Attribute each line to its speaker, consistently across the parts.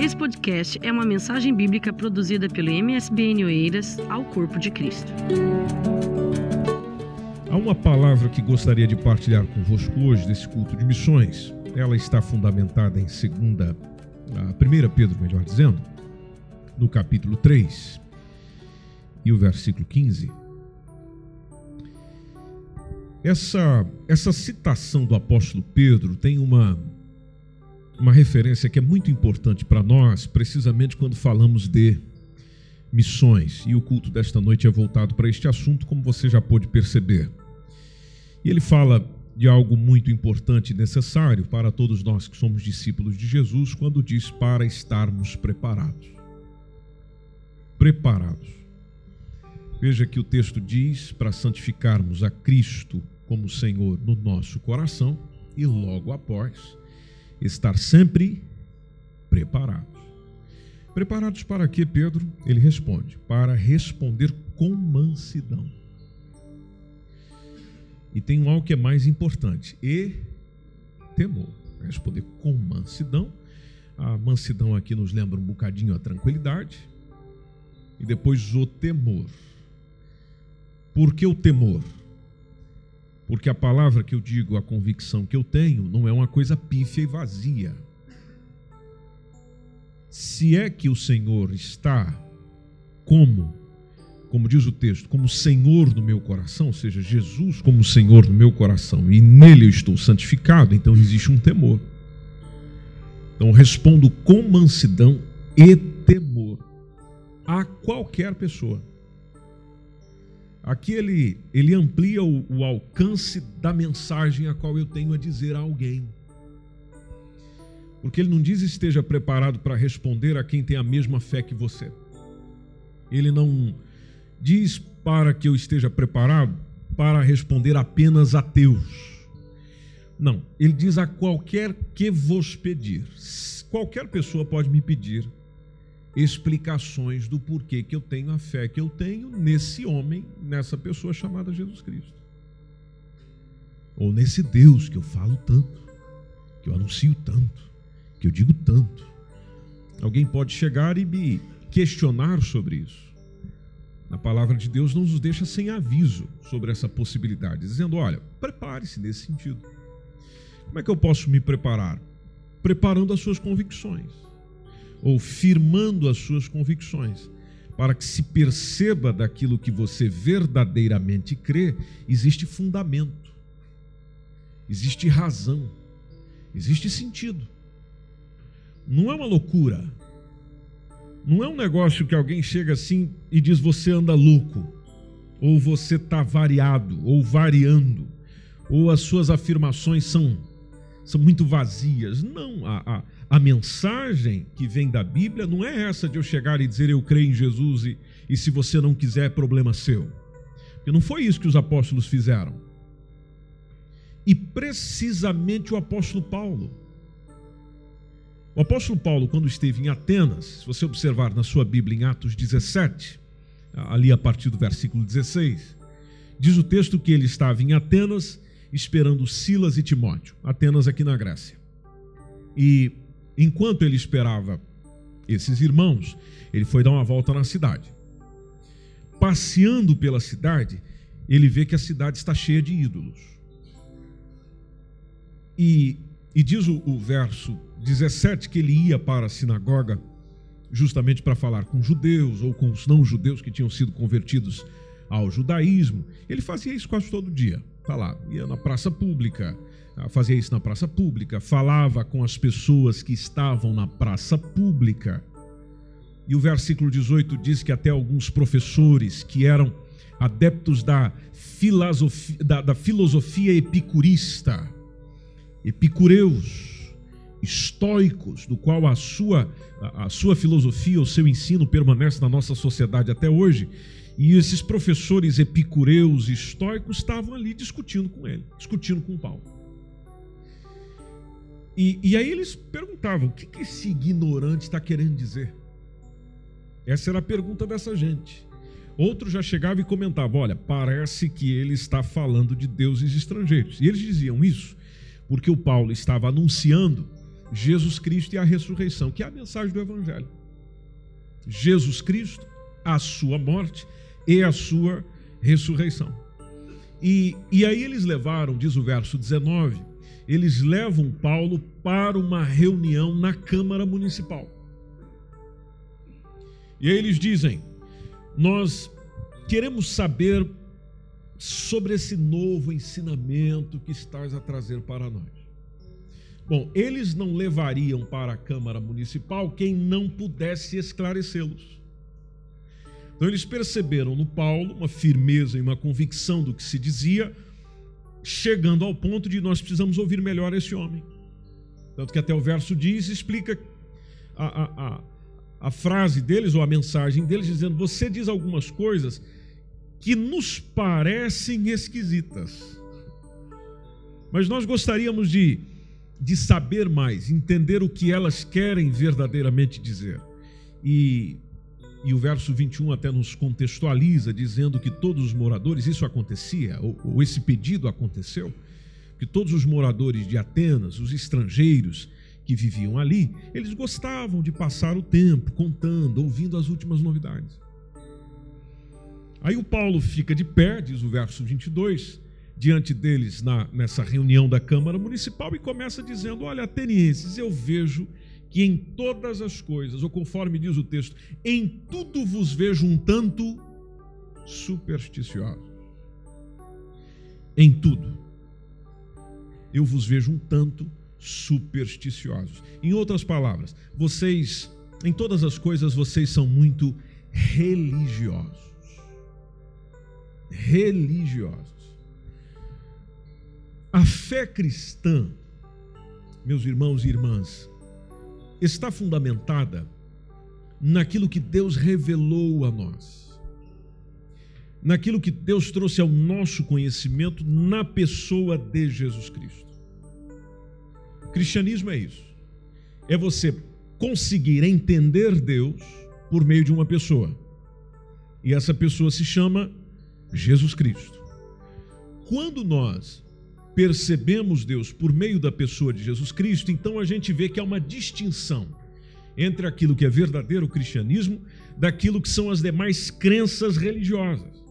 Speaker 1: Esse podcast é uma mensagem bíblica produzida pelo MSBN Oeiras ao Corpo de Cristo.
Speaker 2: Há uma palavra que gostaria de partilhar convosco hoje desse culto de missões. Ela está fundamentada em segunda, a 1 Pedro, melhor dizendo, no capítulo 3 e o versículo 15. Essa, essa citação do apóstolo Pedro tem uma, uma referência que é muito importante para nós, precisamente quando falamos de missões. E o culto desta noite é voltado para este assunto, como você já pôde perceber. E ele fala de algo muito importante e necessário para todos nós que somos discípulos de Jesus, quando diz para estarmos preparados. Preparados. Veja que o texto diz para santificarmos a Cristo como Senhor no nosso coração e logo após estar sempre preparados. Preparados para quê, Pedro? Ele responde: para responder com mansidão. E tem um algo que é mais importante: e temor. Responder com mansidão. A mansidão aqui nos lembra um bocadinho a tranquilidade. E depois o temor. Por que o temor? Porque a palavra que eu digo, a convicção que eu tenho, não é uma coisa pífia e vazia. Se é que o Senhor está como, como diz o texto, como Senhor do meu coração, ou seja, Jesus como Senhor do meu coração, e nele eu estou santificado, então existe um temor. Então respondo com mansidão e temor a qualquer pessoa. Aqui ele, ele amplia o, o alcance da mensagem a qual eu tenho a dizer a alguém. Porque ele não diz esteja preparado para responder a quem tem a mesma fé que você. Ele não diz para que eu esteja preparado para responder apenas a teus. Não, ele diz a qualquer que vos pedir. Qualquer pessoa pode me pedir explicações do porquê que eu tenho a fé que eu tenho nesse homem, nessa pessoa chamada Jesus Cristo. Ou nesse Deus que eu falo tanto, que eu anuncio tanto, que eu digo tanto. Alguém pode chegar e me questionar sobre isso. A palavra de Deus não nos deixa sem aviso sobre essa possibilidade, dizendo: olha, prepare-se nesse sentido. Como é que eu posso me preparar? Preparando as suas convicções ou firmando as suas convicções, para que se perceba daquilo que você verdadeiramente crê, existe fundamento, existe razão, existe sentido. Não é uma loucura. Não é um negócio que alguém chega assim e diz você anda louco, ou você está variado, ou variando, ou as suas afirmações são, são muito vazias. Não, a, a, a mensagem que vem da Bíblia não é essa de eu chegar e dizer eu creio em Jesus e, e se você não quiser é problema seu. Porque não foi isso que os apóstolos fizeram. E precisamente o apóstolo Paulo. O apóstolo Paulo, quando esteve em Atenas, se você observar na sua Bíblia em Atos 17, ali a partir do versículo 16, diz o texto que ele estava em Atenas esperando Silas e Timóteo, Atenas aqui na Grécia. E Enquanto ele esperava esses irmãos, ele foi dar uma volta na cidade. Passeando pela cidade, ele vê que a cidade está cheia de ídolos. E, e diz o, o verso 17 que ele ia para a sinagoga justamente para falar com judeus ou com os não-judeus que tinham sido convertidos ao judaísmo. Ele fazia isso quase todo dia. Tá lá, ia na praça pública, ah, fazia isso na praça pública, falava com as pessoas que estavam na praça pública. E o versículo 18 diz que até alguns professores que eram adeptos da filosofia, da, da filosofia epicurista, epicureus, estoicos, do qual a sua, a sua filosofia, o seu ensino permanece na nossa sociedade até hoje, e esses professores epicureus e estoicos estavam ali discutindo com ele, discutindo com Paulo. E, e aí eles perguntavam: o que, que esse ignorante está querendo dizer? Essa era a pergunta dessa gente. Outro já chegava e comentava: olha, parece que ele está falando de deuses estrangeiros. E eles diziam isso porque o Paulo estava anunciando Jesus Cristo e a ressurreição, que é a mensagem do Evangelho. Jesus Cristo, a sua morte e a sua ressurreição. E, e aí eles levaram, diz o verso 19, eles levam Paulo para uma reunião na Câmara Municipal. E aí eles dizem: Nós queremos saber sobre esse novo ensinamento que estás a trazer para nós. Bom, eles não levariam para a Câmara Municipal quem não pudesse esclarecê-los. Então eles perceberam no Paulo uma firmeza e uma convicção do que se dizia, chegando ao ponto de nós precisamos ouvir melhor esse homem. Tanto que até o verso diz, explica a, a, a, a frase deles ou a mensagem deles, dizendo: Você diz algumas coisas que nos parecem esquisitas. Mas nós gostaríamos de, de saber mais, entender o que elas querem verdadeiramente dizer. E, e o verso 21 até nos contextualiza, dizendo que todos os moradores, isso acontecia, ou, ou esse pedido aconteceu, que todos os moradores de Atenas, os estrangeiros, que viviam ali, eles gostavam de passar o tempo contando, ouvindo as últimas novidades. Aí o Paulo fica de pé, diz o verso 22, diante deles na, nessa reunião da Câmara Municipal e começa dizendo: Olha, atenienses, eu vejo que em todas as coisas, ou conforme diz o texto, em tudo vos vejo um tanto supersticiosos. Em tudo. Eu vos vejo um tanto supersticiosos. Em outras palavras, vocês, em todas as coisas, vocês são muito religiosos religiosos. A fé cristã, meus irmãos e irmãs, está fundamentada naquilo que Deus revelou a nós, naquilo que Deus trouxe ao nosso conhecimento na pessoa de Jesus Cristo. O cristianismo é isso, é você conseguir entender Deus por meio de uma pessoa, e essa pessoa se chama Jesus Cristo. Quando nós percebemos Deus por meio da pessoa de Jesus Cristo, então a gente vê que há uma distinção entre aquilo que é verdadeiro cristianismo daquilo que são as demais crenças religiosas.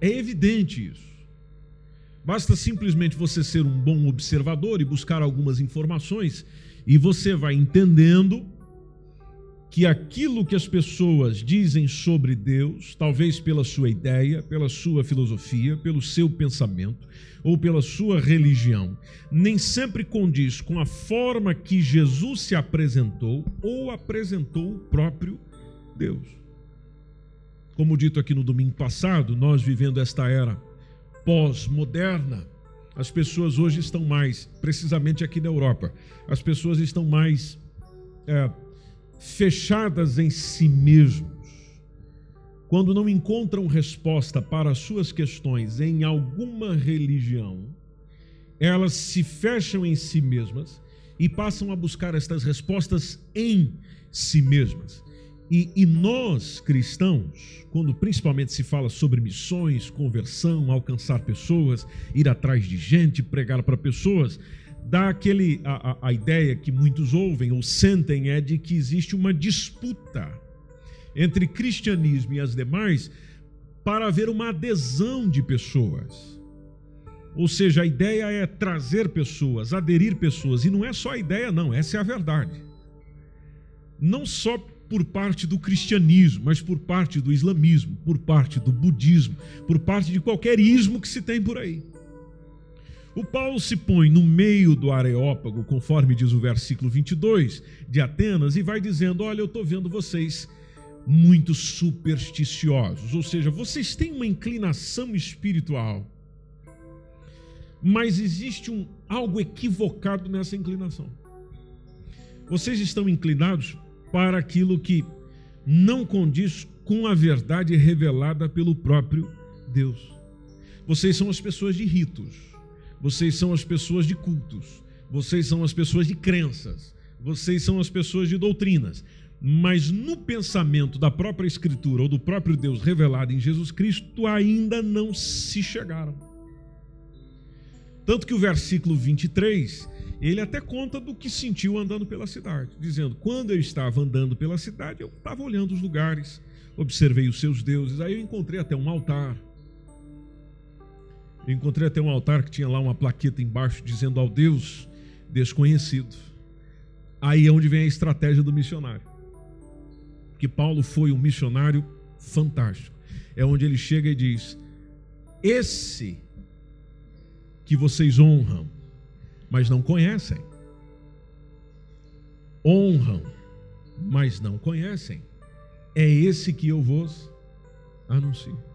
Speaker 2: É evidente isso. Basta simplesmente você ser um bom observador e buscar algumas informações e você vai entendendo que aquilo que as pessoas dizem sobre Deus, talvez pela sua ideia, pela sua filosofia, pelo seu pensamento ou pela sua religião, nem sempre condiz com a forma que Jesus se apresentou ou apresentou o próprio Deus. Como dito aqui no domingo passado, nós vivendo esta era pós-moderna, as pessoas hoje estão mais, precisamente aqui na Europa, as pessoas estão mais. É, fechadas em si mesmos, quando não encontram resposta para as suas questões em alguma religião, elas se fecham em si mesmas e passam a buscar estas respostas em si mesmas. E, e, nós, cristãos, quando principalmente se fala sobre missões, conversão, alcançar pessoas, ir atrás de gente, pregar para pessoas, dá aquele a, a, a ideia que muitos ouvem ou sentem é de que existe uma disputa entre cristianismo e as demais para haver uma adesão de pessoas. Ou seja, a ideia é trazer pessoas, aderir pessoas, e não é só a ideia, não, essa é a verdade. Não só por parte do cristianismo, mas por parte do islamismo, por parte do budismo, por parte de qualquer ismo que se tem por aí. O Paulo se põe no meio do Areópago, conforme diz o versículo 22 de Atenas, e vai dizendo: Olha, eu estou vendo vocês muito supersticiosos, ou seja, vocês têm uma inclinação espiritual, mas existe um, algo equivocado nessa inclinação. Vocês estão inclinados para aquilo que não condiz com a verdade revelada pelo próprio Deus. Vocês são as pessoas de ritos vocês são as pessoas de cultos, vocês são as pessoas de crenças, vocês são as pessoas de doutrinas. Mas no pensamento da própria Escritura ou do próprio Deus revelado em Jesus Cristo, ainda não se chegaram. Tanto que o versículo 23 ele até conta do que sentiu andando pela cidade, dizendo: quando eu estava andando pela cidade, eu estava olhando os lugares, observei os seus deuses, aí eu encontrei até um altar. Eu encontrei até um altar que tinha lá uma plaqueta embaixo dizendo ao Deus desconhecido. Aí é onde vem a estratégia do missionário. Porque Paulo foi um missionário fantástico. É onde ele chega e diz: Esse que vocês honram, mas não conhecem. Honram, mas não conhecem. É esse que eu vos anuncio.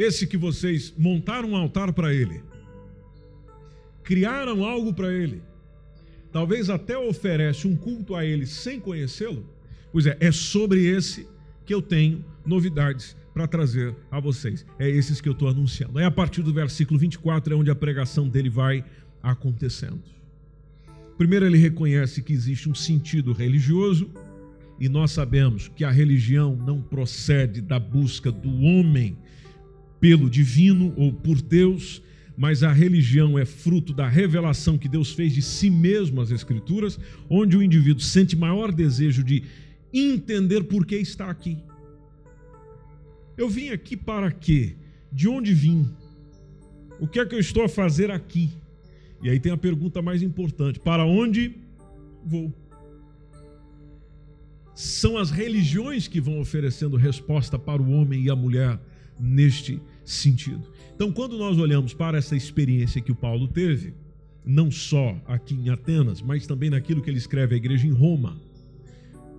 Speaker 2: Esse que vocês montaram um altar para ele, criaram algo para ele, talvez até oferece um culto a ele sem conhecê-lo. Pois é, é sobre esse que eu tenho novidades para trazer a vocês. É esses que eu estou anunciando. É a partir do versículo 24 é onde a pregação dele vai acontecendo. Primeiro, ele reconhece que existe um sentido religioso, e nós sabemos que a religião não procede da busca do homem pelo divino ou por Deus, mas a religião é fruto da revelação que Deus fez de si mesmo às Escrituras, onde o indivíduo sente maior desejo de entender por que está aqui. Eu vim aqui para quê? De onde vim? O que é que eu estou a fazer aqui? E aí tem a pergunta mais importante: para onde vou? São as religiões que vão oferecendo resposta para o homem e a mulher neste sentido. Então, quando nós olhamos para essa experiência que o Paulo teve, não só aqui em Atenas, mas também naquilo que ele escreve à igreja em Roma,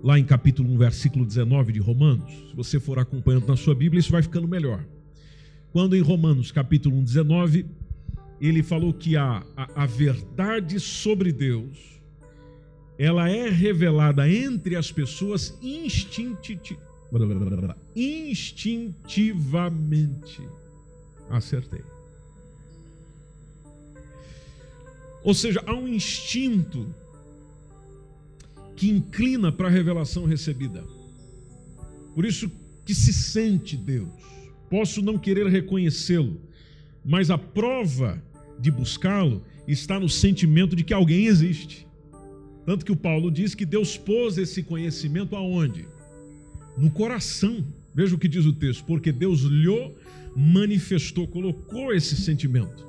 Speaker 2: lá em capítulo 1, versículo 19 de Romanos. Se você for acompanhando na sua Bíblia, isso vai ficando melhor. Quando em Romanos, capítulo 1, 19, ele falou que a, a, a verdade sobre Deus, ela é revelada entre as pessoas instinti, instintivamente. Acertei. Ou seja, há um instinto que inclina para a revelação recebida. Por isso que se sente Deus. Posso não querer reconhecê-lo, mas a prova de buscá-lo está no sentimento de que alguém existe. Tanto que o Paulo diz que Deus pôs esse conhecimento aonde? No coração. Veja o que diz o texto, porque Deus lhe manifestou, colocou esse sentimento.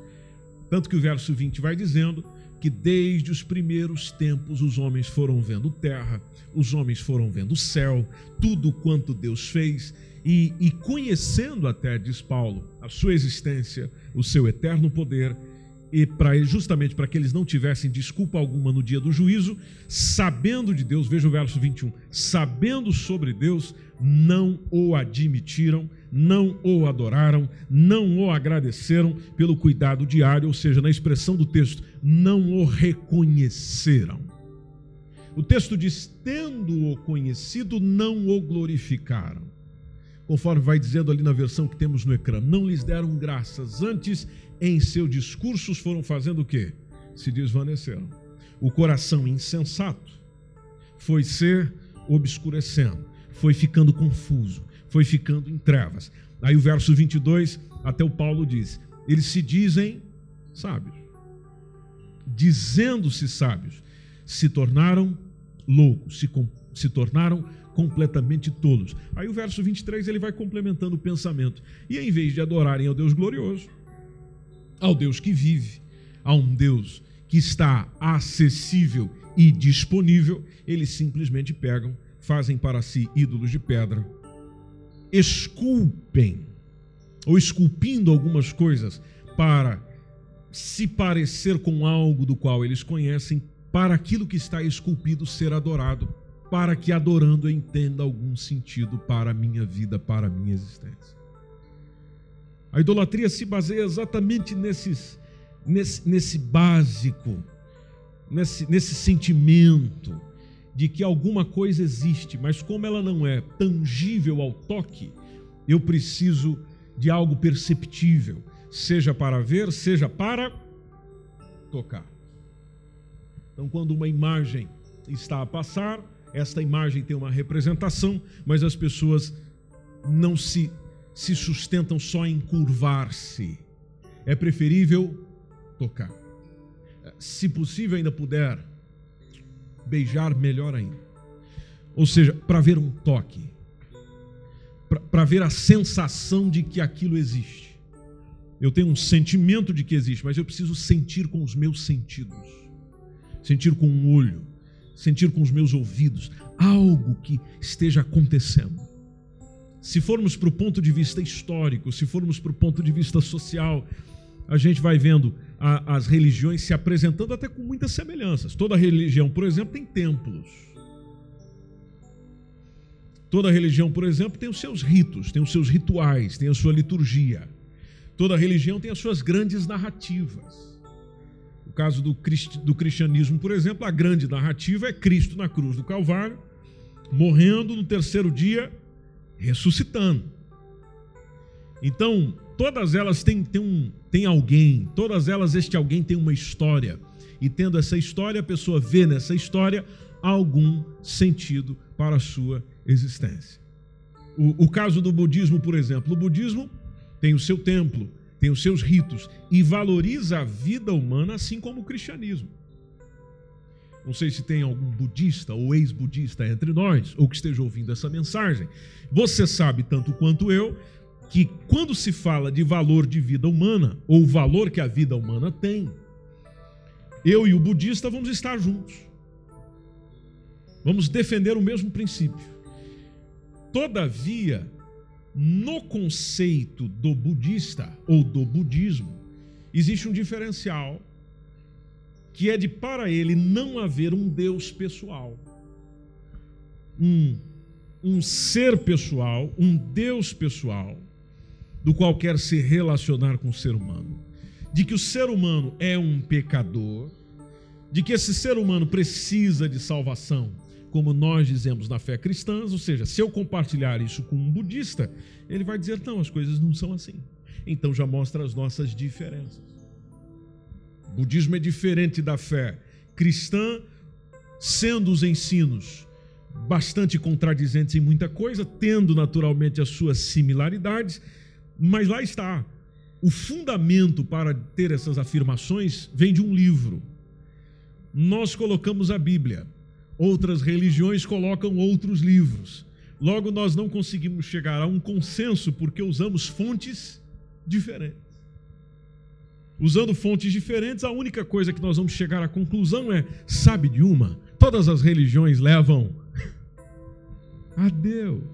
Speaker 2: Tanto que o verso 20 vai dizendo que desde os primeiros tempos os homens foram vendo terra, os homens foram vendo céu, tudo quanto Deus fez, e, e conhecendo até, diz Paulo, a sua existência, o seu eterno poder, e para justamente para que eles não tivessem desculpa alguma no dia do juízo, sabendo de Deus, veja o verso 21, sabendo sobre Deus, não o admitiram, não o adoraram, não o agradeceram pelo cuidado diário, ou seja, na expressão do texto, não o reconheceram. O texto diz: tendo-o conhecido, não o glorificaram. Conforme vai dizendo ali na versão que temos no ecrã, não lhes deram graças, antes em seus discursos foram fazendo o quê? Se desvaneceram. O coração insensato foi ser obscurecendo, foi ficando confuso, foi ficando em trevas. Aí o verso 22, até o Paulo diz: eles se dizem sábios. Dizendo-se sábios, se tornaram loucos, se, se tornaram completamente tolos. Aí o verso 23 ele vai complementando o pensamento. E em vez de adorarem ao Deus glorioso, ao Deus que vive, a um Deus que está acessível e disponível, eles simplesmente pegam, fazem para si ídolos de pedra esculpem, ou esculpindo algumas coisas para se parecer com algo do qual eles conhecem, para aquilo que está esculpido ser adorado, para que adorando entenda algum sentido para a minha vida, para a minha existência. A idolatria se baseia exatamente nesses, nesse, nesse básico, nesse, nesse sentimento de que alguma coisa existe, mas como ela não é tangível ao toque, eu preciso de algo perceptível, seja para ver, seja para tocar. Então, quando uma imagem está a passar, esta imagem tem uma representação, mas as pessoas não se, se sustentam só em curvar-se. É preferível tocar. se possível ainda puder, beijar melhor ainda. Ou seja, para ver um toque, para ver a sensação de que aquilo existe. Eu tenho um sentimento de que existe, mas eu preciso sentir com os meus sentidos, sentir com o olho, sentir com os meus ouvidos algo que esteja acontecendo. Se formos para o ponto de vista histórico, se formos para o ponto de vista social, a gente vai vendo a, as religiões se apresentando até com muitas semelhanças. Toda religião, por exemplo, tem templos. Toda religião, por exemplo, tem os seus ritos, tem os seus rituais, tem a sua liturgia. Toda religião tem as suas grandes narrativas. No caso do, do cristianismo, por exemplo, a grande narrativa é Cristo na cruz do Calvário, morrendo no terceiro dia, ressuscitando. Então, todas elas têm, têm, um, têm alguém, todas elas, este alguém tem uma história. E tendo essa história, a pessoa vê nessa história algum sentido para a sua existência. O, o caso do budismo, por exemplo, o budismo tem o seu templo, tem os seus ritos e valoriza a vida humana assim como o cristianismo. Não sei se tem algum budista ou ex-budista entre nós, ou que esteja ouvindo essa mensagem. Você sabe, tanto quanto eu, que quando se fala de valor de vida humana, ou valor que a vida humana tem, eu e o budista vamos estar juntos. Vamos defender o mesmo princípio. Todavia, no conceito do budista ou do budismo, existe um diferencial que é de para ele não haver um Deus pessoal, um, um ser pessoal, um Deus pessoal, do qual quer se relacionar com o ser humano, de que o ser humano é um pecador, de que esse ser humano precisa de salvação, como nós dizemos na fé cristã, ou seja, se eu compartilhar isso com um budista, ele vai dizer: não, as coisas não são assim. Então já mostra as nossas diferenças. Budismo é diferente da fé cristã, sendo os ensinos bastante contradizentes em muita coisa, tendo naturalmente as suas similaridades, mas lá está. O fundamento para ter essas afirmações vem de um livro. Nós colocamos a Bíblia outras religiões colocam outros livros. Logo, nós não conseguimos chegar a um consenso porque usamos fontes diferentes. Usando fontes diferentes, a única coisa que nós vamos chegar à conclusão é: sabe de uma? Todas as religiões levam a Deus.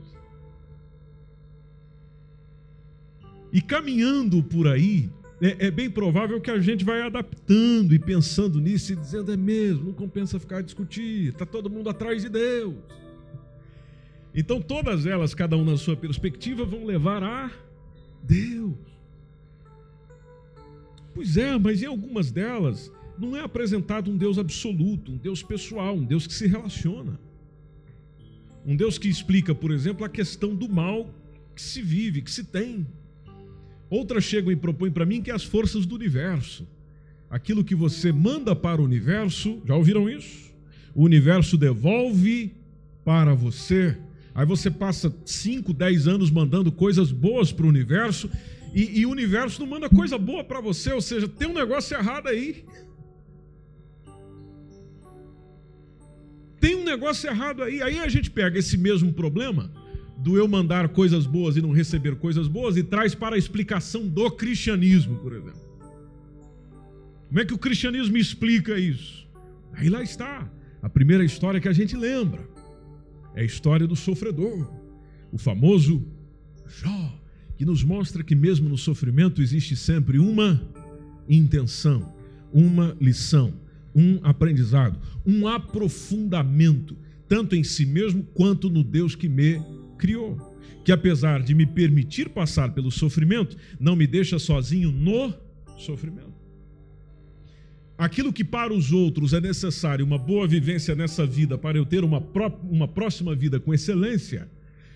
Speaker 2: E caminhando por aí, é, é, bem provável que a gente vai adaptando e pensando nisso e dizendo: é mesmo, não compensa ficar a discutir, está todo mundo atrás de Deus. Então, todas elas, cada uma na sua perspectiva, vão levar a Deus. Pois é, mas em algumas delas não é apresentado um Deus absoluto, um Deus pessoal, um Deus que se relaciona. Um Deus que explica, por exemplo, a questão do mal que se vive, que se tem. Outras chegam e propõem para mim que é as forças do universo. Aquilo que você manda para o universo, já ouviram isso? O universo devolve para você. Aí você passa 5, 10 anos mandando coisas boas para o universo e, e, o universo não manda coisa boa para você, ou seja, tem um negócio errado aí. Tem um negócio errado aí. Aí a gente pega esse mesmo problema do eu mandar coisas boas e não receber coisas boas e traz para a explicação do cristianismo, por exemplo. Como é que o cristianismo explica isso? Aí lá está, a primeira história que a gente lembra. É a história do sofredor, o famoso Jó, que nos mostra que mesmo no sofrimento existe sempre uma intenção, uma lição, um aprendizado, um aprofundamento, tanto em si mesmo quanto no Deus que me criou, que apesar de me permitir passar pelo sofrimento, não me deixa sozinho no sofrimento. Aquilo que para os outros é necessário uma boa vivência nessa vida para eu ter uma, pró uma próxima vida com excelência,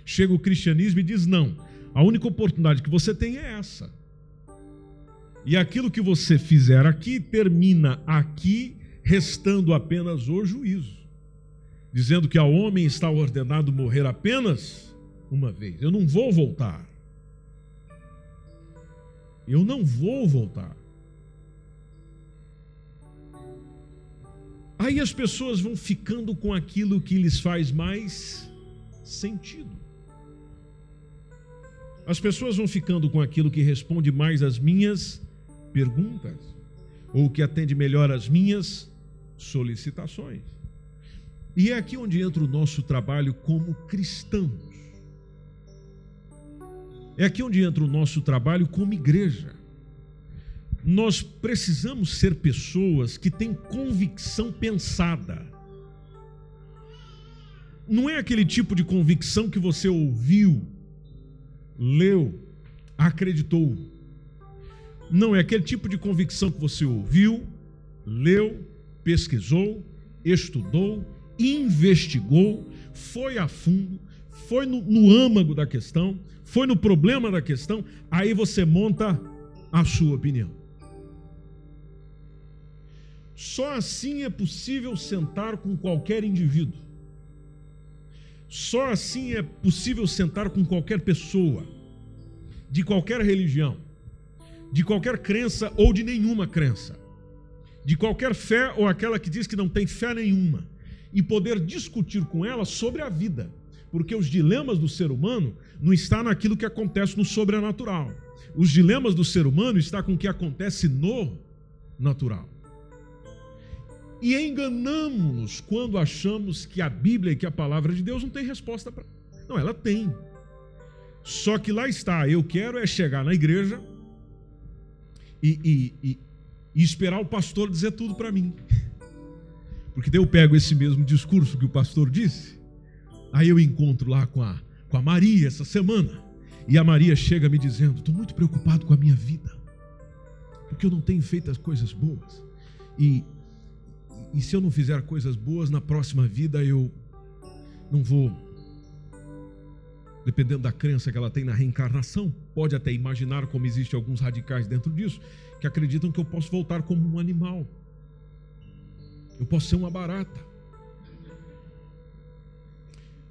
Speaker 2: chega o cristianismo e diz: não, a única oportunidade que você tem é essa. E aquilo que você fizer aqui termina aqui, restando apenas o juízo, dizendo que ao homem está ordenado morrer apenas uma vez. Eu não vou voltar. Eu não vou voltar. Aí as pessoas vão ficando com aquilo que lhes faz mais sentido. As pessoas vão ficando com aquilo que responde mais às minhas perguntas, ou que atende melhor às minhas solicitações. E é aqui onde entra o nosso trabalho como cristãos. É aqui onde entra o nosso trabalho como igreja. Nós precisamos ser pessoas que têm convicção pensada. Não é aquele tipo de convicção que você ouviu, leu, acreditou. Não é aquele tipo de convicção que você ouviu, leu, pesquisou, estudou, investigou, foi a fundo, foi no, no âmago da questão, foi no problema da questão, aí você monta a sua opinião. Só assim é possível sentar com qualquer indivíduo. Só assim é possível sentar com qualquer pessoa, de qualquer religião, de qualquer crença ou de nenhuma crença, de qualquer fé ou aquela que diz que não tem fé nenhuma, e poder discutir com ela sobre a vida, porque os dilemas do ser humano não está naquilo que acontece no sobrenatural. Os dilemas do ser humano está com o que acontece no natural. E enganamos-nos quando achamos que a Bíblia e que a palavra de Deus não tem resposta para. Não, ela tem. Só que lá está, eu quero é chegar na igreja e, e, e, e esperar o pastor dizer tudo para mim. Porque daí eu pego esse mesmo discurso que o pastor disse, aí eu encontro lá com a, com a Maria essa semana, e a Maria chega me dizendo: estou muito preocupado com a minha vida, porque eu não tenho feito as coisas boas, e, e se eu não fizer coisas boas, na próxima vida eu não vou dependendo da crença que ela tem na reencarnação, pode até imaginar como existem alguns radicais dentro disso, que acreditam que eu posso voltar como um animal. Eu posso ser uma barata.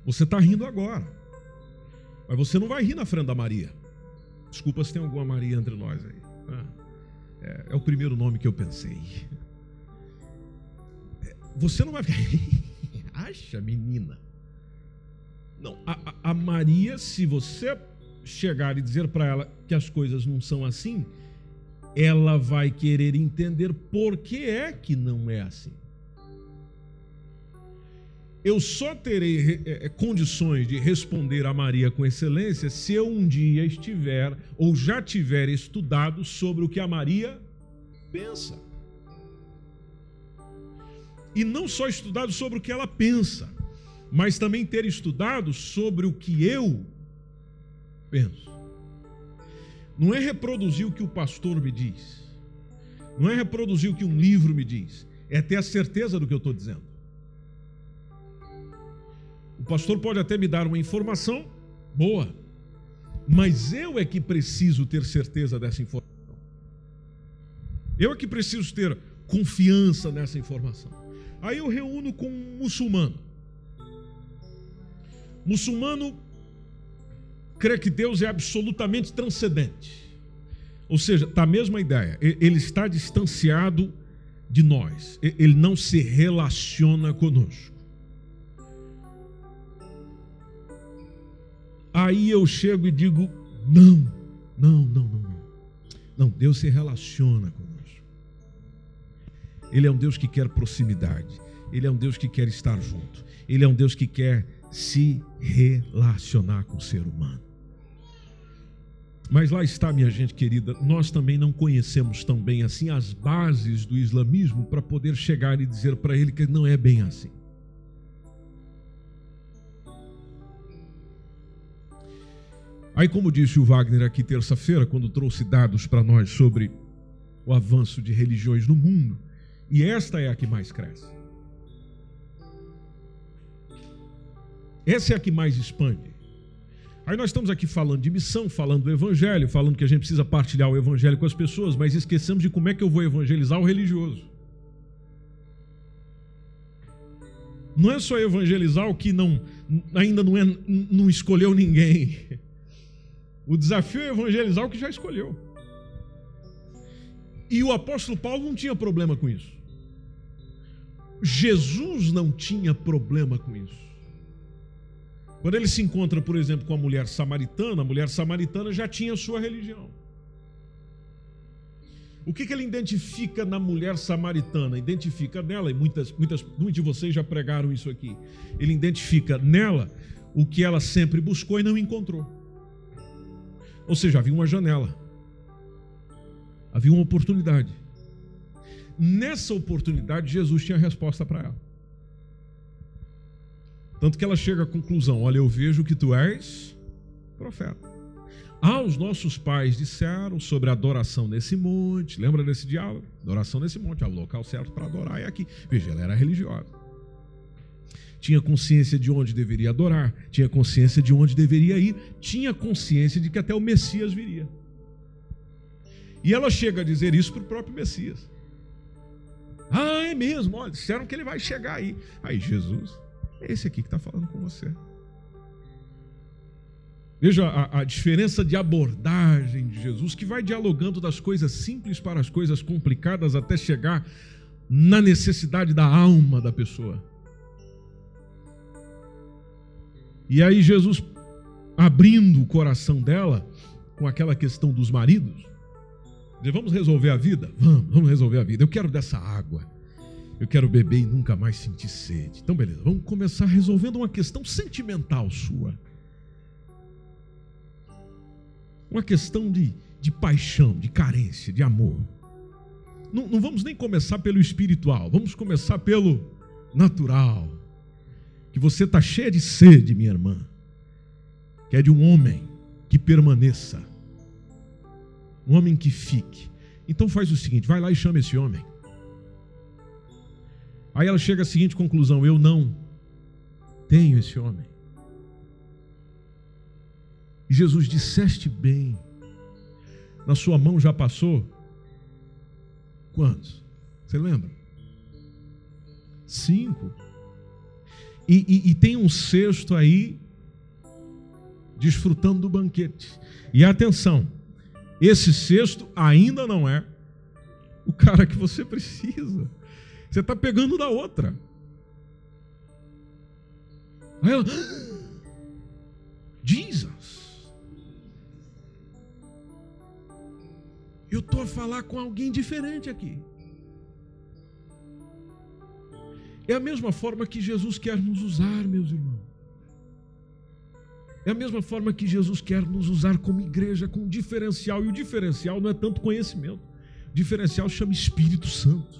Speaker 2: Você está rindo agora. Mas você não vai rir na frente da Maria. Desculpa se tem alguma Maria entre nós aí. Ah, é, é, o primeiro nome que eu pensei. É, você não vai ficar. Acha, menina. Não, a, a Maria, se você chegar e dizer para ela que as coisas não são assim, ela vai querer entender por que é que não é assim eu só terei é, condições de responder a Maria com excelência se eu um dia estiver ou já tiver estudado sobre o que a Maria pensa. E não só estudado sobre o que ela pensa, mas também ter estudado sobre o que eu penso. Não é reproduzir o que o pastor me diz, não é reproduzir o que um livro me diz, é ter a certeza do que eu estou dizendo. O pastor pode até me dar uma informação boa, mas eu é que preciso ter certeza dessa informação. Eu é que preciso ter confiança nessa informação. Aí eu reúno com um muçulmano. Muçulmano crê que Deus é absolutamente transcendente. Ou seja, está a mesma ideia. Ele está distanciado de nós. Ele não se relaciona conosco. Aí eu chego e digo: não, não, não, não, não. Não, Deus se relaciona conosco. Ele é um Deus que quer proximidade. Ele é um Deus que quer estar junto. Ele é um Deus que quer se relacionar com o ser humano. Mas lá está, minha gente querida, nós também não conhecemos tão bem assim as bases do islamismo para poder chegar e dizer para ele que não é bem assim. Aí, como disse o Wagner aqui terça-feira, quando trouxe dados para nós sobre o avanço de religiões no mundo, e esta é a que mais cresce. Essa é a que mais expande. Aí nós estamos aqui falando de missão, falando do evangelho, falando que a gente precisa partilhar o evangelho com as pessoas, mas esquecemos de como é que eu vou evangelizar o religioso. Não é só evangelizar o que não, ainda não, é, não escolheu ninguém. O desafio é evangelizar o que já escolheu. E o apóstolo Paulo não tinha problema com isso. Jesus não tinha problema com isso. Quando ele se encontra, por exemplo, com a mulher samaritana, a mulher samaritana já tinha sua religião. O que, que ele identifica na mulher samaritana? Identifica nela, e muitas, muitas, muitos de vocês já pregaram isso aqui. Ele identifica nela o que ela sempre buscou e não encontrou. Ou seja, havia uma janela, havia uma oportunidade. Nessa oportunidade, Jesus tinha a resposta para ela. Tanto que ela chega à conclusão: Olha, eu vejo que tu és profeta. Ah, os nossos pais disseram sobre a adoração nesse monte. Lembra desse diálogo? Adoração nesse monte, é o local certo para adorar é aqui. Veja, ela era religiosa. Tinha consciência de onde deveria adorar, tinha consciência de onde deveria ir, tinha consciência de que até o Messias viria. E ela chega a dizer isso para o próprio Messias. Ah, é mesmo, olha, disseram que ele vai chegar aí. Aí Jesus, é esse aqui que está falando com você. Veja a, a, diferença de abordagem de Jesus, que vai dialogando das coisas simples para as coisas complicadas até chegar na necessidade da alma da pessoa. E aí, Jesus abrindo o coração dela com aquela questão dos maridos, vamos resolver a vida? Vamos, vamos resolver a vida. Eu quero dessa água. Eu quero beber e nunca mais sentir sede. Então, beleza, vamos começar resolvendo uma questão sentimental sua uma questão de, de paixão, de carência, de amor. Não, não vamos nem começar pelo espiritual, vamos começar pelo natural. Que você está cheia de sede, minha irmã, que é de um homem que permaneça, homem que fique. Então faz o seguinte: vai lá e chama esse homem. Aí ela chega à seguinte conclusão: eu não tenho esse homem. E Jesus disseste bem. Na sua mão já passou? Quantos? Você lembra? Cinco. E, e, e tem um sexto aí desfrutando do banquete. E atenção, esse sexto ainda não é o cara que você precisa. Você está pegando da outra. Aí ela, Jesus. Eu estou a falar com alguém diferente aqui. É a mesma forma que Jesus quer nos usar, meus irmãos. É a mesma forma que Jesus quer nos usar como igreja, com diferencial. E o diferencial não é tanto conhecimento. O diferencial chama Espírito Santo.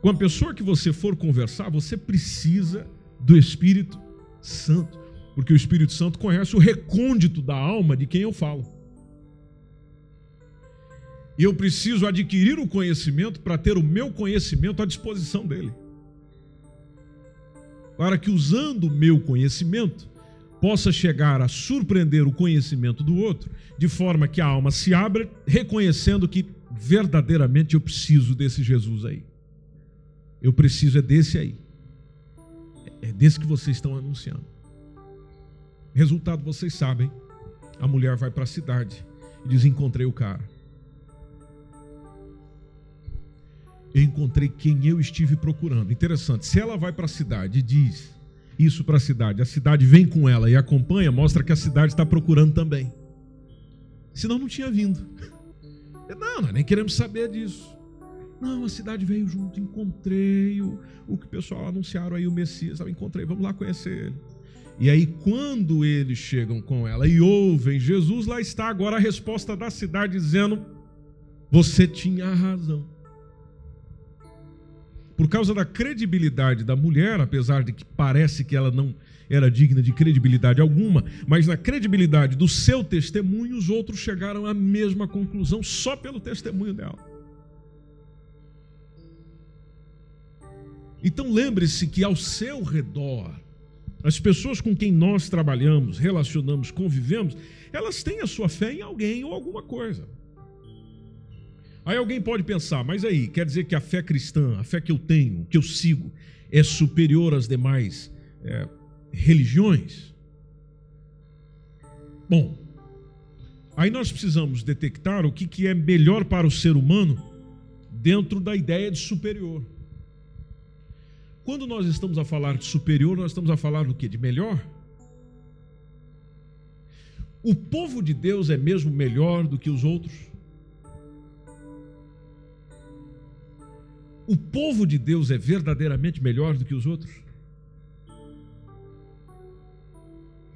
Speaker 2: Com a pessoa que você for conversar, você precisa do Espírito Santo. Porque o Espírito Santo conhece o recôndito da alma de quem eu falo. E eu preciso adquirir o conhecimento para ter o meu conhecimento à disposição dele. Para que, usando o meu conhecimento, possa chegar a surpreender o conhecimento do outro, de forma que a alma se abra, reconhecendo que verdadeiramente eu preciso desse Jesus aí. Eu preciso é desse aí. É desse que vocês estão anunciando. Resultado, vocês sabem. A mulher vai para a cidade e diz: Encontrei o cara. Eu encontrei quem eu estive procurando. Interessante, se ela vai para a cidade e diz isso para a cidade, a cidade vem com ela e acompanha, mostra que a cidade está procurando também. Senão não tinha vindo. Não, nós nem queremos saber disso. Não, a cidade veio junto, encontrei o, o que o pessoal anunciaram aí, o Messias, eu encontrei, vamos lá conhecer ele. E aí, quando eles chegam com ela e ouvem Jesus, lá está agora a resposta da cidade dizendo: Você tinha razão por causa da credibilidade da mulher, apesar de que parece que ela não era digna de credibilidade alguma, mas na credibilidade do seu testemunho, os outros chegaram à mesma conclusão só pelo testemunho dela. Então lembre-se que ao seu redor, as pessoas com quem nós trabalhamos, relacionamos, convivemos, elas têm a sua fé em alguém ou alguma coisa. Aí alguém pode pensar, mas aí, quer dizer que a fé cristã, a fé que eu tenho, que eu sigo, é superior às demais é, religiões? Bom, aí nós precisamos detectar o que, que é melhor para o ser humano dentro da ideia de superior. Quando nós estamos a falar de superior, nós estamos a falar do que? De melhor? O povo de Deus é mesmo melhor do que os outros? O povo de Deus é verdadeiramente melhor do que os outros?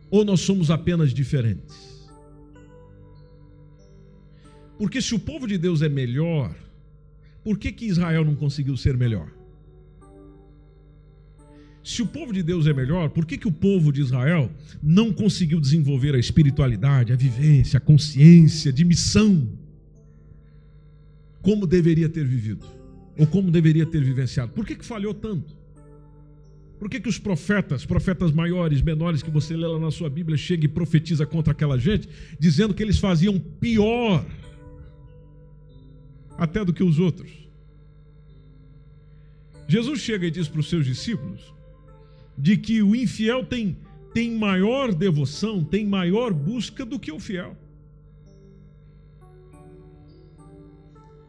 Speaker 2: Ou nós somos apenas diferentes? Porque se o povo de Deus é melhor, por que, que Israel não conseguiu ser melhor? Se o povo de Deus é melhor, por que, que o povo de Israel não conseguiu desenvolver a espiritualidade, a vivência, a consciência de missão, como deveria ter vivido? Ou como deveria ter vivenciado? Por que, que falhou tanto? Por que, que os profetas, profetas maiores, menores que você lê lá na sua Bíblia, chega e profetiza contra aquela gente, dizendo que eles faziam pior até do que os outros? Jesus chega e diz para os seus discípulos de que o infiel tem, tem maior devoção, tem maior busca do que o fiel.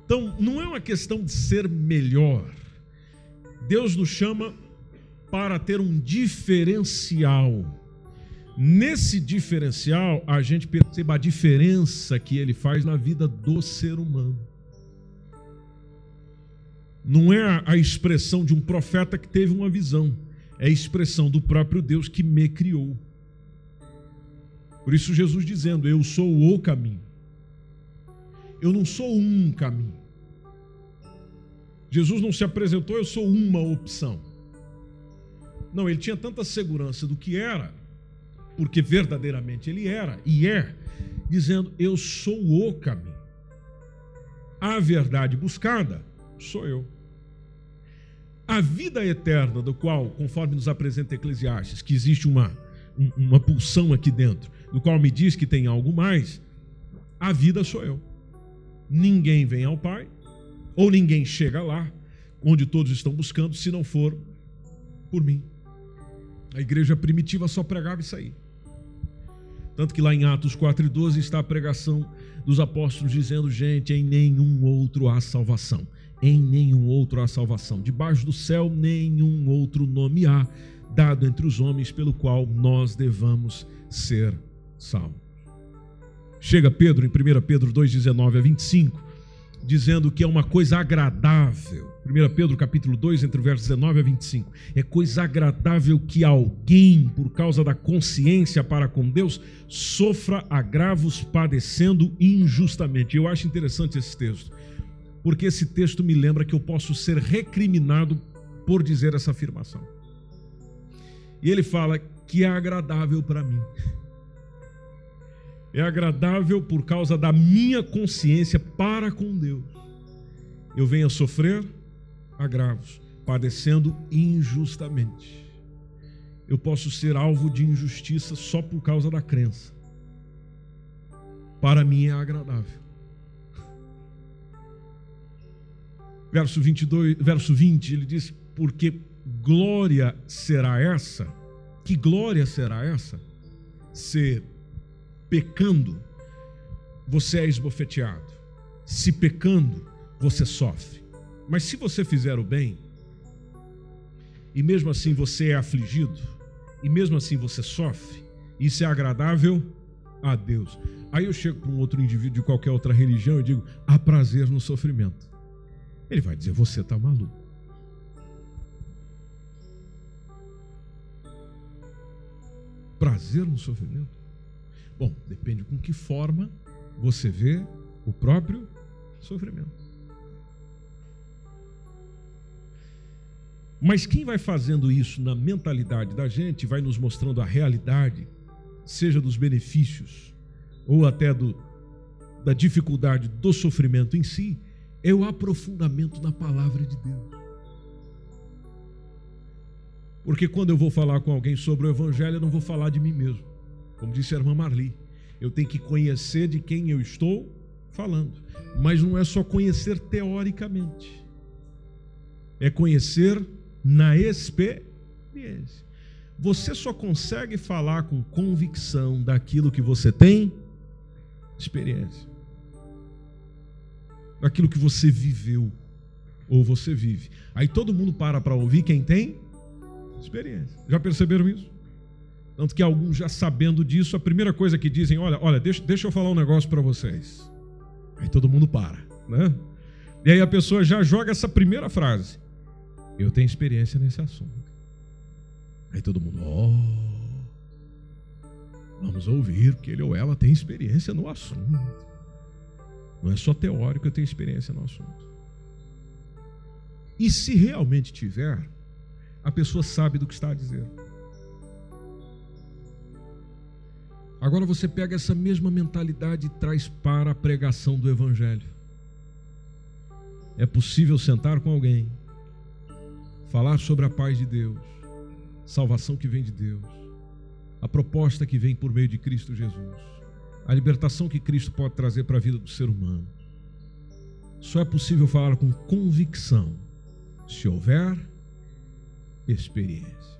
Speaker 2: Então, não é uma questão de ser melhor. Deus nos chama para ter um diferencial. Nesse diferencial, a gente perceba a diferença que ele faz na vida do ser humano. Não é a expressão de um profeta que teve uma visão é expressão do próprio Deus que me criou. Por isso, Jesus dizendo: Eu sou o caminho. Eu não sou um caminho. Jesus não se apresentou, eu sou uma opção. Não, ele tinha tanta segurança do que era, porque verdadeiramente ele era e é, dizendo: Eu sou o caminho. A verdade buscada sou eu. A vida eterna, do qual, conforme nos apresenta Eclesiastes, que existe uma, uma pulsão aqui dentro, do qual me diz que tem algo mais, a vida sou eu. Ninguém vem ao Pai, ou ninguém chega lá, onde todos estão buscando, se não for por mim. A igreja primitiva só pregava isso aí. Tanto que lá em Atos 4 e 12 está a pregação dos apóstolos dizendo: gente, em nenhum outro há salvação em nenhum outro há salvação. Debaixo do céu, nenhum outro nome há, dado entre os homens, pelo qual nós devamos ser salvos. Chega Pedro, em 1 Pedro 2, 19 a 25, dizendo que é uma coisa agradável. 1 Pedro capítulo 2, entre o verso 19 a 25. É coisa agradável que alguém, por causa da consciência para com Deus, sofra agravos padecendo injustamente. Eu acho interessante esse texto porque esse texto me lembra que eu posso ser recriminado por dizer essa afirmação. E ele fala que é agradável para mim. É agradável por causa da minha consciência para com Deus. Eu venho a sofrer agravos, padecendo injustamente. Eu posso ser alvo de injustiça só por causa da crença. Para mim é agradável. verso 22, verso 20, ele diz: "Porque glória será essa? Que glória será essa? Se pecando você é esbofeteado, se pecando você sofre. Mas se você fizer o bem, e mesmo assim você é afligido, e mesmo assim você sofre, isso é agradável a Deus. Aí eu chego para um outro indivíduo de qualquer outra religião e digo: há prazer no sofrimento. Ele vai dizer: Você está maluco. Prazer no sofrimento? Bom, depende com que forma você vê o próprio sofrimento. Mas quem vai fazendo isso na mentalidade da gente, vai nos mostrando a realidade, seja dos benefícios ou até do, da dificuldade do sofrimento em si, é o aprofundamento na palavra de Deus. Porque quando eu vou falar com alguém sobre o Evangelho, eu não vou falar de mim mesmo. Como disse a irmã Marli, eu tenho que conhecer de quem eu estou falando. Mas não é só conhecer teoricamente, é conhecer na experiência. Você só consegue falar com convicção daquilo que você tem experiência aquilo que você viveu ou você vive. Aí todo mundo para para ouvir quem tem Experiência. Já perceberam isso? Tanto que alguns já sabendo disso, a primeira coisa que dizem, olha, olha, deixa, deixa eu falar um negócio para vocês. Aí todo mundo para, né? E aí a pessoa já joga essa primeira frase. Eu tenho experiência nesse assunto. Aí todo mundo, oh, vamos ouvir, porque ele ou ela tem experiência no assunto. Não é só teórico, eu tenho experiência no assunto. E se realmente tiver, a pessoa sabe do que está dizer. Agora você pega essa mesma mentalidade e traz para a pregação do Evangelho. É possível sentar com alguém, falar sobre a paz de Deus, salvação que vem de Deus, a proposta que vem por meio de Cristo Jesus, a libertação que Cristo pode trazer para a vida do ser humano. Só é possível falar com convicção se houver experiência.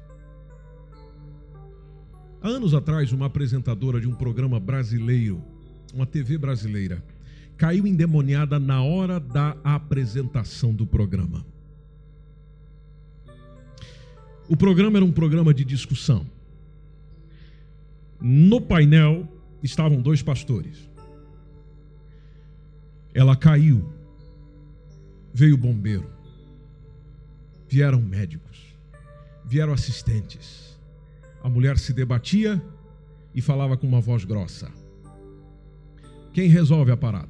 Speaker 2: Anos atrás, uma apresentadora de um programa brasileiro, uma TV brasileira, caiu endemoniada na hora da apresentação do programa. O programa era um programa de discussão. No painel estavam dois pastores. Ela caiu. Veio o bombeiro. Vieram médicos. Vieram assistentes. A mulher se debatia e falava com uma voz grossa. Quem resolve a parada?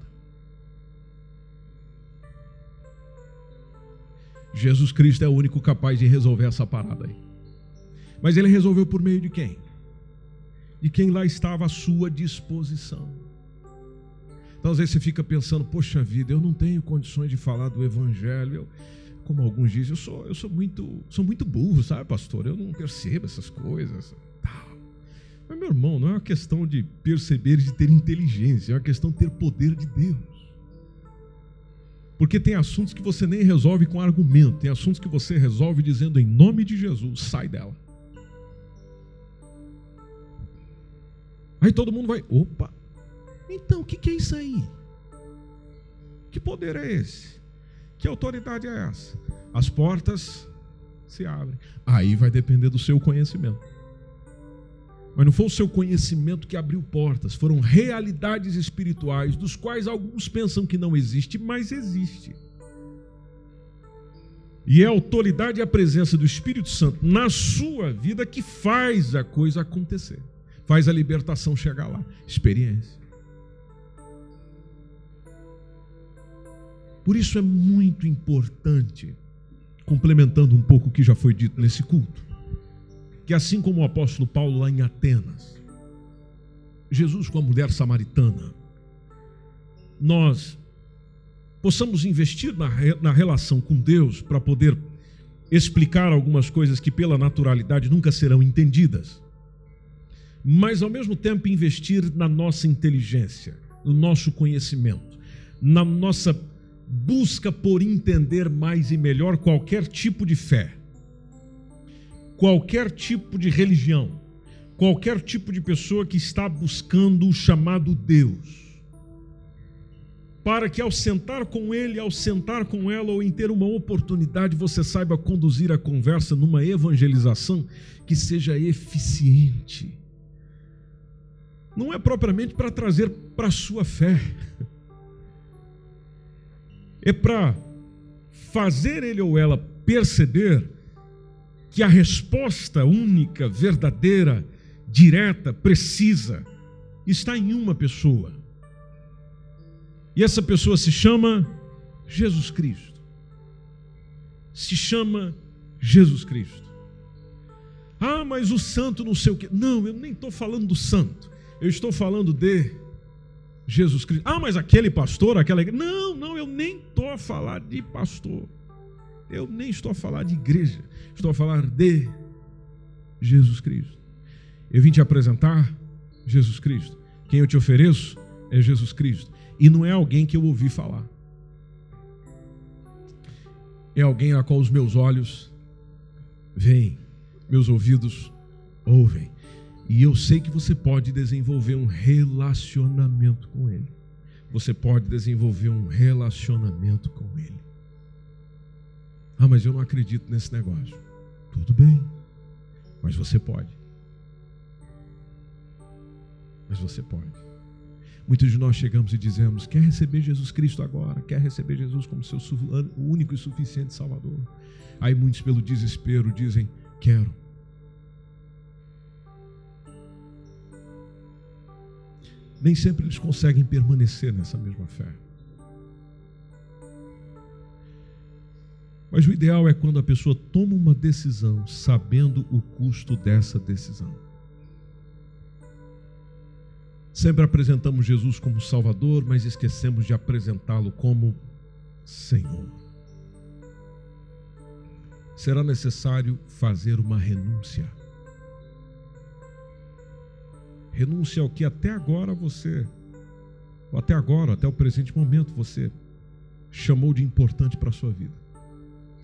Speaker 2: Jesus Cristo é o único capaz de resolver essa parada aí. Mas ele resolveu por meio de quem? De quem lá estava à sua disposição. Então às vezes você fica pensando, poxa vida, eu não tenho condições de falar do evangelho. Eu, como alguns dizem, eu sou, eu sou muito, sou muito burro, sabe, pastor? Eu não percebo essas coisas. Mas meu irmão, não é uma questão de perceber, de ter inteligência, é uma questão de ter poder de Deus. Porque tem assuntos que você nem resolve com argumento, tem assuntos que você resolve dizendo em nome de Jesus, sai dela. Aí todo mundo vai, opa, então o que, que é isso aí? Que poder é esse? Que autoridade é essa? As portas se abrem. Aí vai depender do seu conhecimento. Mas não foi o seu conhecimento que abriu portas, foram realidades espirituais, dos quais alguns pensam que não existe, mas existe. E é a autoridade e a presença do Espírito Santo na sua vida que faz a coisa acontecer, faz a libertação chegar lá. Experiência. Por isso é muito importante, complementando um pouco o que já foi dito nesse culto, que assim como o apóstolo Paulo lá em Atenas, Jesus com a mulher samaritana, nós possamos investir na, na relação com Deus para poder explicar algumas coisas que pela naturalidade nunca serão entendidas, mas ao mesmo tempo investir na nossa inteligência, no nosso conhecimento, na nossa busca por entender mais e melhor qualquer tipo de fé qualquer tipo de religião, qualquer tipo de pessoa que está buscando o chamado Deus, para que ao sentar com ele, ao sentar com ela ou em ter uma oportunidade, você saiba conduzir a conversa numa evangelização que seja eficiente. Não é propriamente para trazer para a sua fé, é para fazer ele ou ela perceber que a resposta única, verdadeira, direta, precisa, está em uma pessoa. E essa pessoa se chama Jesus Cristo. Se chama Jesus Cristo. Ah, mas o santo não sei o quê. Não, eu nem estou falando do santo. Eu estou falando de Jesus Cristo. Ah, mas aquele pastor, aquela igreja. Não, não, eu nem estou a falar de pastor. Eu nem estou a falar de igreja, estou a falar de Jesus Cristo. Eu vim te apresentar Jesus Cristo. Quem eu te ofereço é Jesus Cristo. E não é alguém que eu ouvi falar. É alguém a qual os meus olhos veem, meus ouvidos ouvem. E eu sei que você pode desenvolver um relacionamento com Ele. Você pode desenvolver um relacionamento com Ele. Ah, mas eu não acredito nesse negócio. Tudo bem. Mas você pode. Mas você pode. Muitos de nós chegamos e dizemos: quer receber Jesus Cristo agora, quer receber Jesus como seu único e suficiente Salvador. Aí muitos, pelo desespero, dizem: quero. Nem sempre eles conseguem permanecer nessa mesma fé. Mas o ideal é quando a pessoa toma uma decisão sabendo o custo dessa decisão. Sempre apresentamos Jesus como Salvador, mas esquecemos de apresentá-lo como Senhor. Será necessário fazer uma renúncia. Renúncia ao que até agora você, ou até agora, até o presente momento, você chamou de importante para a sua vida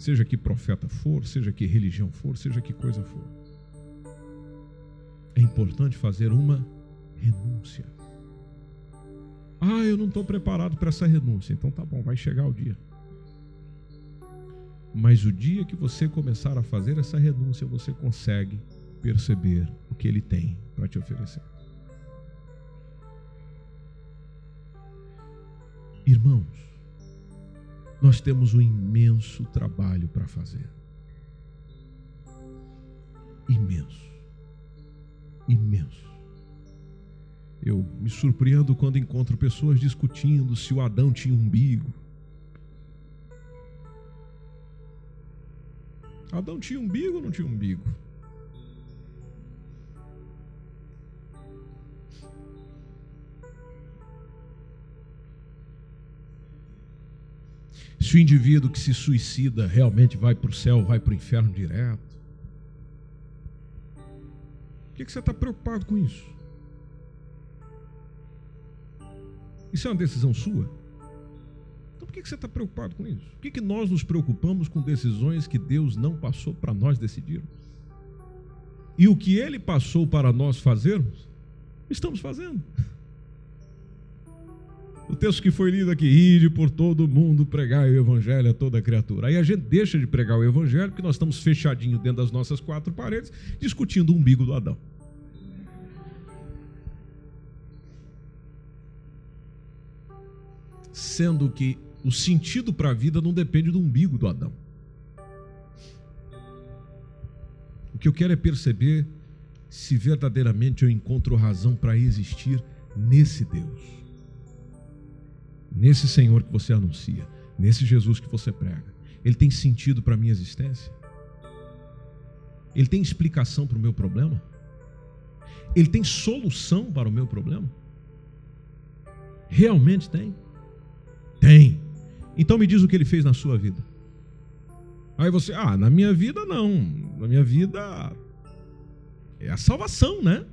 Speaker 2: seja que profeta for, seja que religião for, seja que coisa for. É importante fazer uma renúncia. Ah, eu não estou preparado para essa renúncia. Então tá bom, vai chegar o dia. Mas o dia que você começar a fazer essa renúncia, você consegue perceber o que ele tem para te oferecer. Irmãos, nós temos um imenso trabalho para fazer. Imenso. Imenso. Eu me surpreendo quando encontro pessoas discutindo se o Adão tinha umbigo. Adão tinha umbigo ou não tinha umbigo? Se o indivíduo que se suicida realmente vai para o céu, vai para o inferno direto. Por que, você está preocupado com isso? Isso é uma decisão sua? Então por que, você está preocupado com isso? Por que, que nós nos preocupamos com decisões que Deus não passou para nós decidirmos? E o que Ele passou para nós fazermos, estamos fazendo. O texto que foi lido aqui, ide por todo mundo pregar o evangelho a toda criatura. Aí a gente deixa de pregar o evangelho porque nós estamos fechadinhos dentro das nossas quatro paredes discutindo o umbigo do Adão. Sendo que o sentido para a vida não depende do umbigo do Adão. O que eu quero é perceber se verdadeiramente eu encontro razão para existir nesse Deus nesse Senhor que você anuncia, nesse Jesus que você prega, ele tem sentido para a minha existência? Ele tem explicação para o meu problema? Ele tem solução para o meu problema? Realmente tem? Tem. Então me diz o que ele fez na sua vida. Aí você, ah, na minha vida não. Na minha vida é a salvação, né?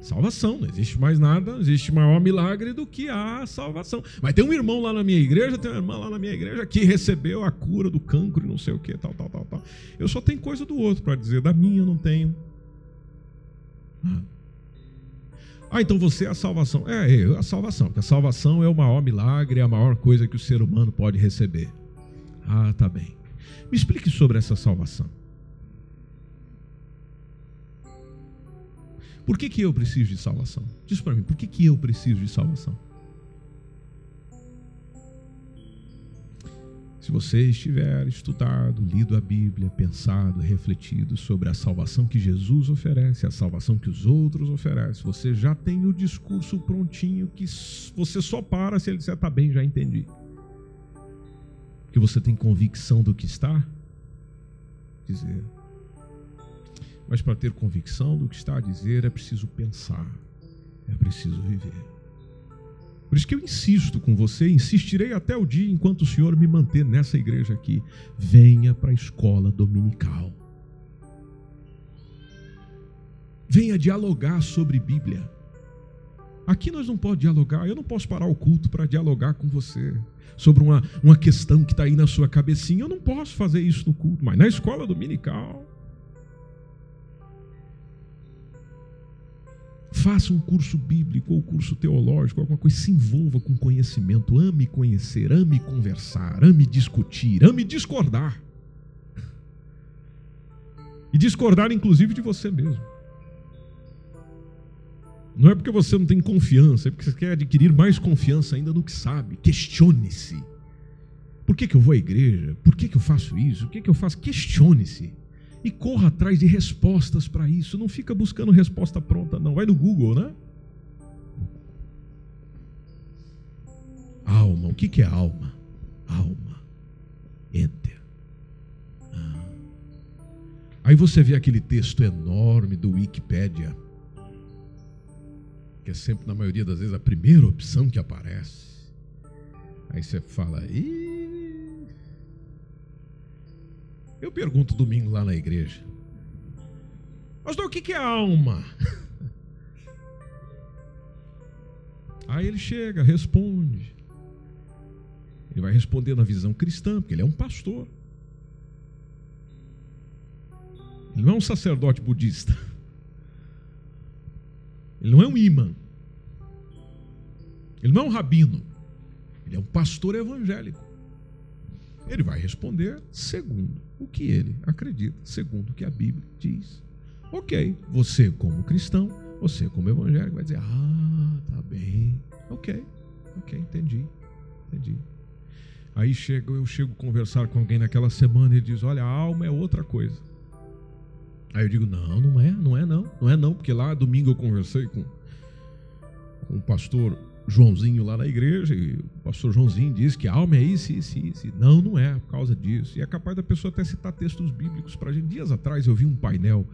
Speaker 2: Salvação, não existe mais nada, não existe maior milagre do que a salvação. Mas tem um irmão lá na minha igreja, tem uma irmã lá na minha igreja que recebeu a cura do cancro e não sei o que, tal, tal, tal, tal. Eu só tenho coisa do outro para dizer, da minha eu não tenho. Ah. ah, então você é a salvação. É, eu a salvação, porque a salvação é o maior milagre, é a maior coisa que o ser humano pode receber. Ah, tá bem. Me explique sobre essa salvação. Por que, que eu preciso de salvação? Diz para mim, por que, que eu preciso de salvação? Se você estiver estudado, lido a Bíblia, pensado, refletido sobre a salvação que Jesus oferece, a salvação que os outros oferecem, você já tem o discurso prontinho que você só para se ele disser, tá bem, já entendi. Que você tem convicção do que está? Dizer, mas para ter convicção do que está a dizer é preciso pensar, é preciso viver. Por isso que eu insisto com você, insistirei até o dia enquanto o Senhor me manter nessa igreja aqui. Venha para a escola dominical. Venha dialogar sobre Bíblia. Aqui nós não podemos dialogar, eu não posso parar o culto para dialogar com você sobre uma, uma questão que está aí na sua cabecinha. Eu não posso fazer isso no culto, mas na escola dominical. Faça um curso bíblico ou curso teológico, alguma coisa, se envolva com conhecimento, ame conhecer, ame conversar, ame discutir, ame discordar. E discordar, inclusive, de você mesmo. Não é porque você não tem confiança, é porque você quer adquirir mais confiança ainda no que sabe. Questione-se. Por que, que eu vou à igreja? Por que, que eu faço isso? O que, que eu faço? Questione-se. E corra atrás de respostas para isso. Não fica buscando resposta pronta, não. Vai no Google, né? Alma. O que, é alma? Alma. Enter. Ah. Aí você vê aquele texto enorme do Wikipédia, que é sempre, na maioria das vezes, a primeira opção que aparece. Aí você fala, Ih, eu pergunto domingo lá na igreja, Pastor, o que é alma? Aí ele chega, responde. Ele vai responder na visão cristã, porque ele é um pastor. Ele não é um sacerdote budista. Ele não é um imã. Ele não é um rabino. Ele é um pastor evangélico. Ele vai responder segundo o que ele acredita, segundo o que a Bíblia diz. Ok, você como cristão, você como evangélico vai dizer: Ah, tá bem, ok, ok, entendi, entendi. Aí chego, eu chego conversar com alguém naquela semana e diz: Olha, a alma é outra coisa. Aí eu digo: Não, não é, não é não, não é não, porque lá domingo eu conversei com, com o pastor Joãozinho lá na igreja, e o pastor Joãozinho diz que a alma é isso, isso, isso. Não, não é por causa disso. E é capaz da pessoa até citar textos bíblicos para a gente. Dias atrás eu vi um painel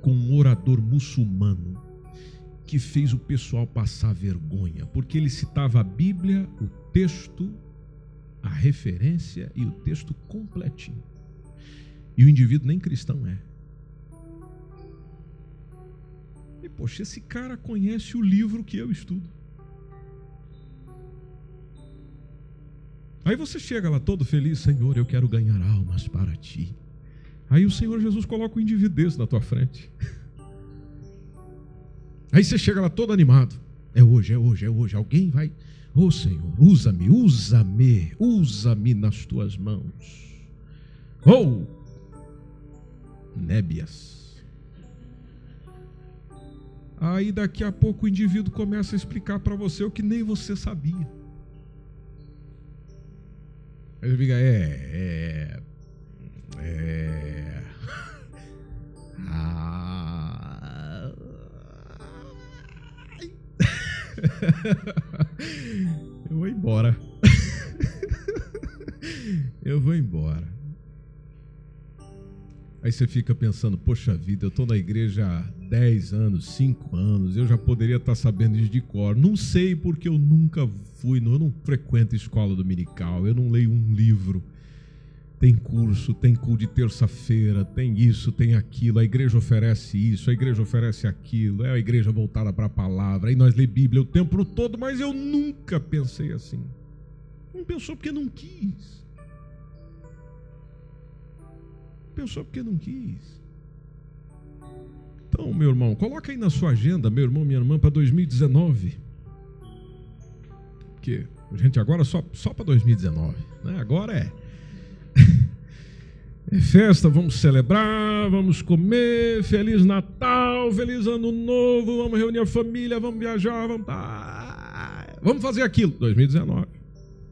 Speaker 2: com um orador muçulmano que fez o pessoal passar vergonha, porque ele citava a Bíblia, o texto, a referência e o texto completinho. E o indivíduo nem cristão é. E poxa, esse cara conhece o livro que eu estudo. Aí você chega lá todo feliz, Senhor, eu quero ganhar almas para ti. Aí o Senhor Jesus coloca o indivíduo na tua frente. Aí você chega lá todo animado. É hoje, é hoje, é hoje. Alguém vai. Ô oh, Senhor, usa-me, usa-me, usa-me nas tuas mãos. Ou oh, nébias. Aí daqui a pouco o indivíduo começa a explicar para você o que nem você sabia. Ele fica, é, é, é. Ah. Eu vou embora. Eu vou embora. Aí você fica pensando, poxa vida, eu estou na igreja há 10 anos, 5 anos, eu já poderia estar sabendo isso de cor. Não sei porque eu nunca fui, eu não frequento escola dominical, eu não leio um livro. Tem curso, tem culto de terça-feira, tem isso, tem aquilo, a igreja oferece isso, a igreja oferece aquilo, é a igreja voltada para a palavra, aí nós lê Bíblia o tempo todo, mas eu nunca pensei assim. Não pensou porque não quis. Pensou porque não quis. Então, meu irmão, coloca aí na sua agenda, meu irmão, minha irmã, para 2019. Porque a gente agora só, só para 2019. Né? Agora é. é festa, vamos celebrar, vamos comer, Feliz Natal, Feliz Ano Novo, vamos reunir a família, vamos viajar, vamos. Ah, vamos fazer aquilo. 2019.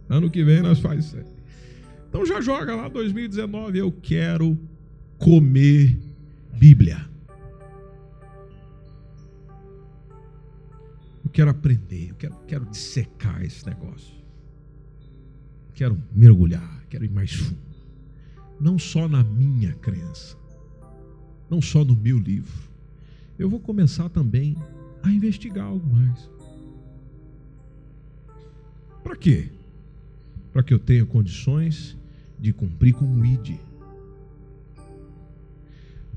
Speaker 2: Ano que vem nós faz isso aí. Então já joga lá 2019, eu quero comer Bíblia. Eu quero aprender, eu quero, quero dissecar esse negócio. Quero mergulhar, quero ir mais fundo. Não só na minha crença, não só no meu livro. Eu vou começar também a investigar algo mais. Para quê? Para que eu tenha condições de cumprir com o ID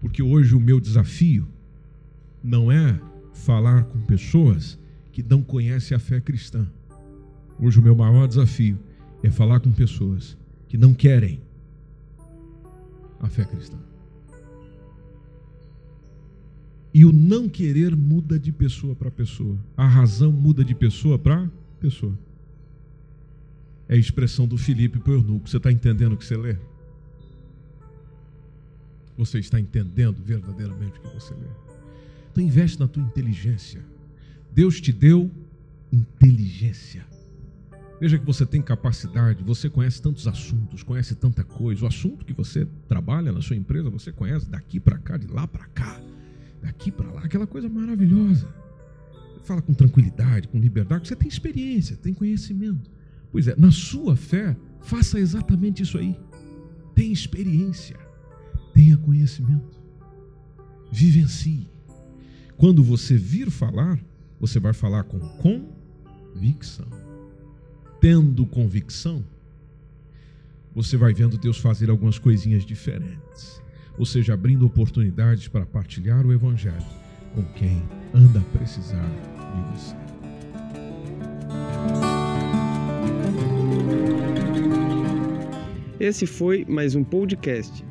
Speaker 2: porque hoje o meu desafio não é falar com pessoas que não conhecem a fé cristã. Hoje o meu maior desafio é falar com pessoas que não querem a fé cristã. E o não querer muda de pessoa para pessoa. A razão muda de pessoa para pessoa. É a expressão do Filipe para o eunuco. Você está entendendo o que você lê? Você está entendendo verdadeiramente o que você lê? Então investe na tua inteligência. Deus te deu inteligência. Veja que você tem capacidade, você conhece tantos assuntos, conhece tanta coisa. O assunto que você trabalha na sua empresa, você conhece daqui para cá, de lá para cá, daqui para lá, aquela coisa maravilhosa. Fala com tranquilidade, com liberdade, você tem experiência, tem conhecimento. Pois é, na sua fé, faça exatamente isso aí. Tenha experiência, tenha conhecimento, vivencie. Quando você vir falar, você vai falar com convicção. Tendo convicção, você vai vendo Deus fazer algumas coisinhas diferentes. Ou seja, abrindo oportunidades para partilhar o Evangelho com quem anda a precisar de você.
Speaker 3: Esse foi mais um podcast,